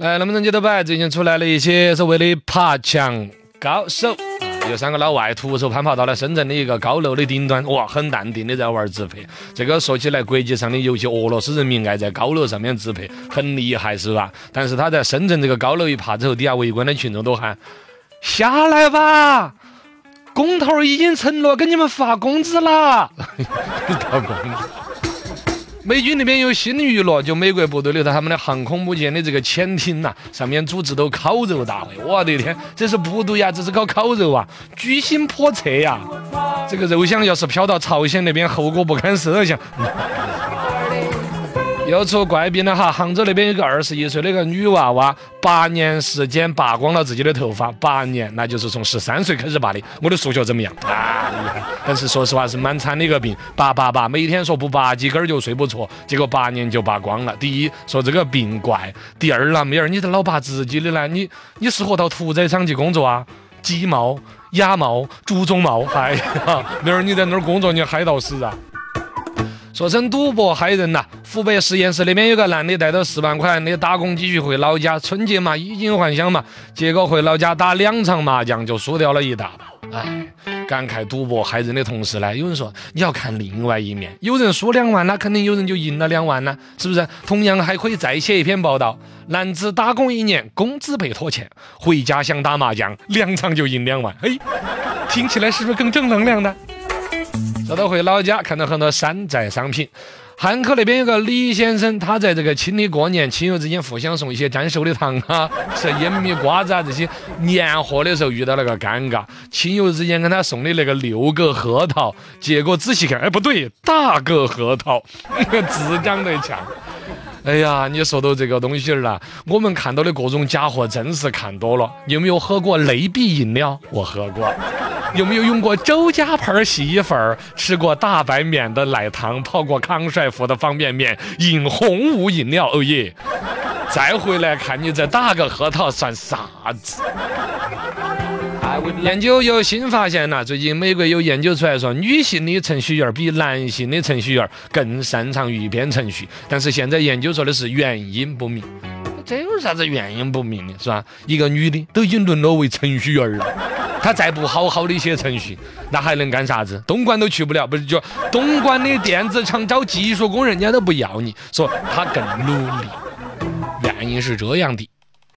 来，能不能接得摆？最近出来了一些所谓的爬墙高手啊。有三个老外徒手攀爬到了深圳的一个高楼的顶端，哇，很淡定的在玩自拍。这个说起来，国际上的尤其俄罗斯人民爱在高楼上面自拍，很厉害，是吧？但是他在深圳这个高楼一爬之后，底下围观的群众都喊：下来吧，工头已经承诺给你们发工资了。发工资。美军那边有新的娱乐，就美国部队留在他们的航空母舰的这个潜艇呐，上面组织都烤肉大会。我的天，这是部队呀，这是搞烤肉啊，居心叵测呀！这个肉香要是飘到朝鲜那边，后果不堪设想。又出怪病了哈！杭州那边有个二十一岁的一个女娃娃，八年时间拔光了自己的头发，八年，那就是从十三岁开始拔的。我的数学怎么样？啊，厉害！但是说实话是蛮惨的一个病，拔拔拔，每天说不拔几根就睡不着，结果八年就拔光了。第一说这个病怪，第二呢，妹儿，你这老拔自己的呢？你你适合到屠宰场去工作啊？鸡毛、鸭毛、猪鬃毛，哎呀，妹儿你在那儿工作你嗨到死啊！说成赌博害人呐！湖北十堰市那边有个男的带着四万块的打工积蓄回老家，春节嘛衣锦还乡嘛，结果回老家打两场麻将就输掉了一大把。哎，感慨赌博害人的同时呢，有人说你要看另外一面，有人输两万那肯定有人就赢了两万呢，是不是？同样还可以再写一篇报道：男子打工一年，工资被拖欠，回家想打麻将，两场就赢两万。嘿，听起来是不是更正能量呢？说到回老家，看到很多山寨商品。汉口那边有个李先生，他在这个清理过年，亲友之间互相送一些粘手的糖啊，吃烟米瓜子啊这些年货的时候遇到了个尴尬，亲友之间跟他送的那个六个核桃，结果仔细看，哎不对，大个核桃，字长得像。哎呀，你说到这个东西儿了，我们看到的各种假货真是看多了。有没有喝过类比饮料？我喝过。有没有用过周家牌洗衣粉？吃过大白免的奶糖？泡过康帅福的方便面？饮红五饮料？哦耶！再回来看你这大个核桃算啥子？研究有新发现了，最近美国有研究出来说，女性的程序员比男性的程序员更擅长于编程序，但是现在研究说的是原因不明。这有啥子原因不明的，是吧？一个女的都已经沦落为程序员了，他再不好好的写程序，那还能干啥子？东莞都去不了，不是就东莞的电子厂招技术工人，人家都不要你，说他更努力，原因是这样的。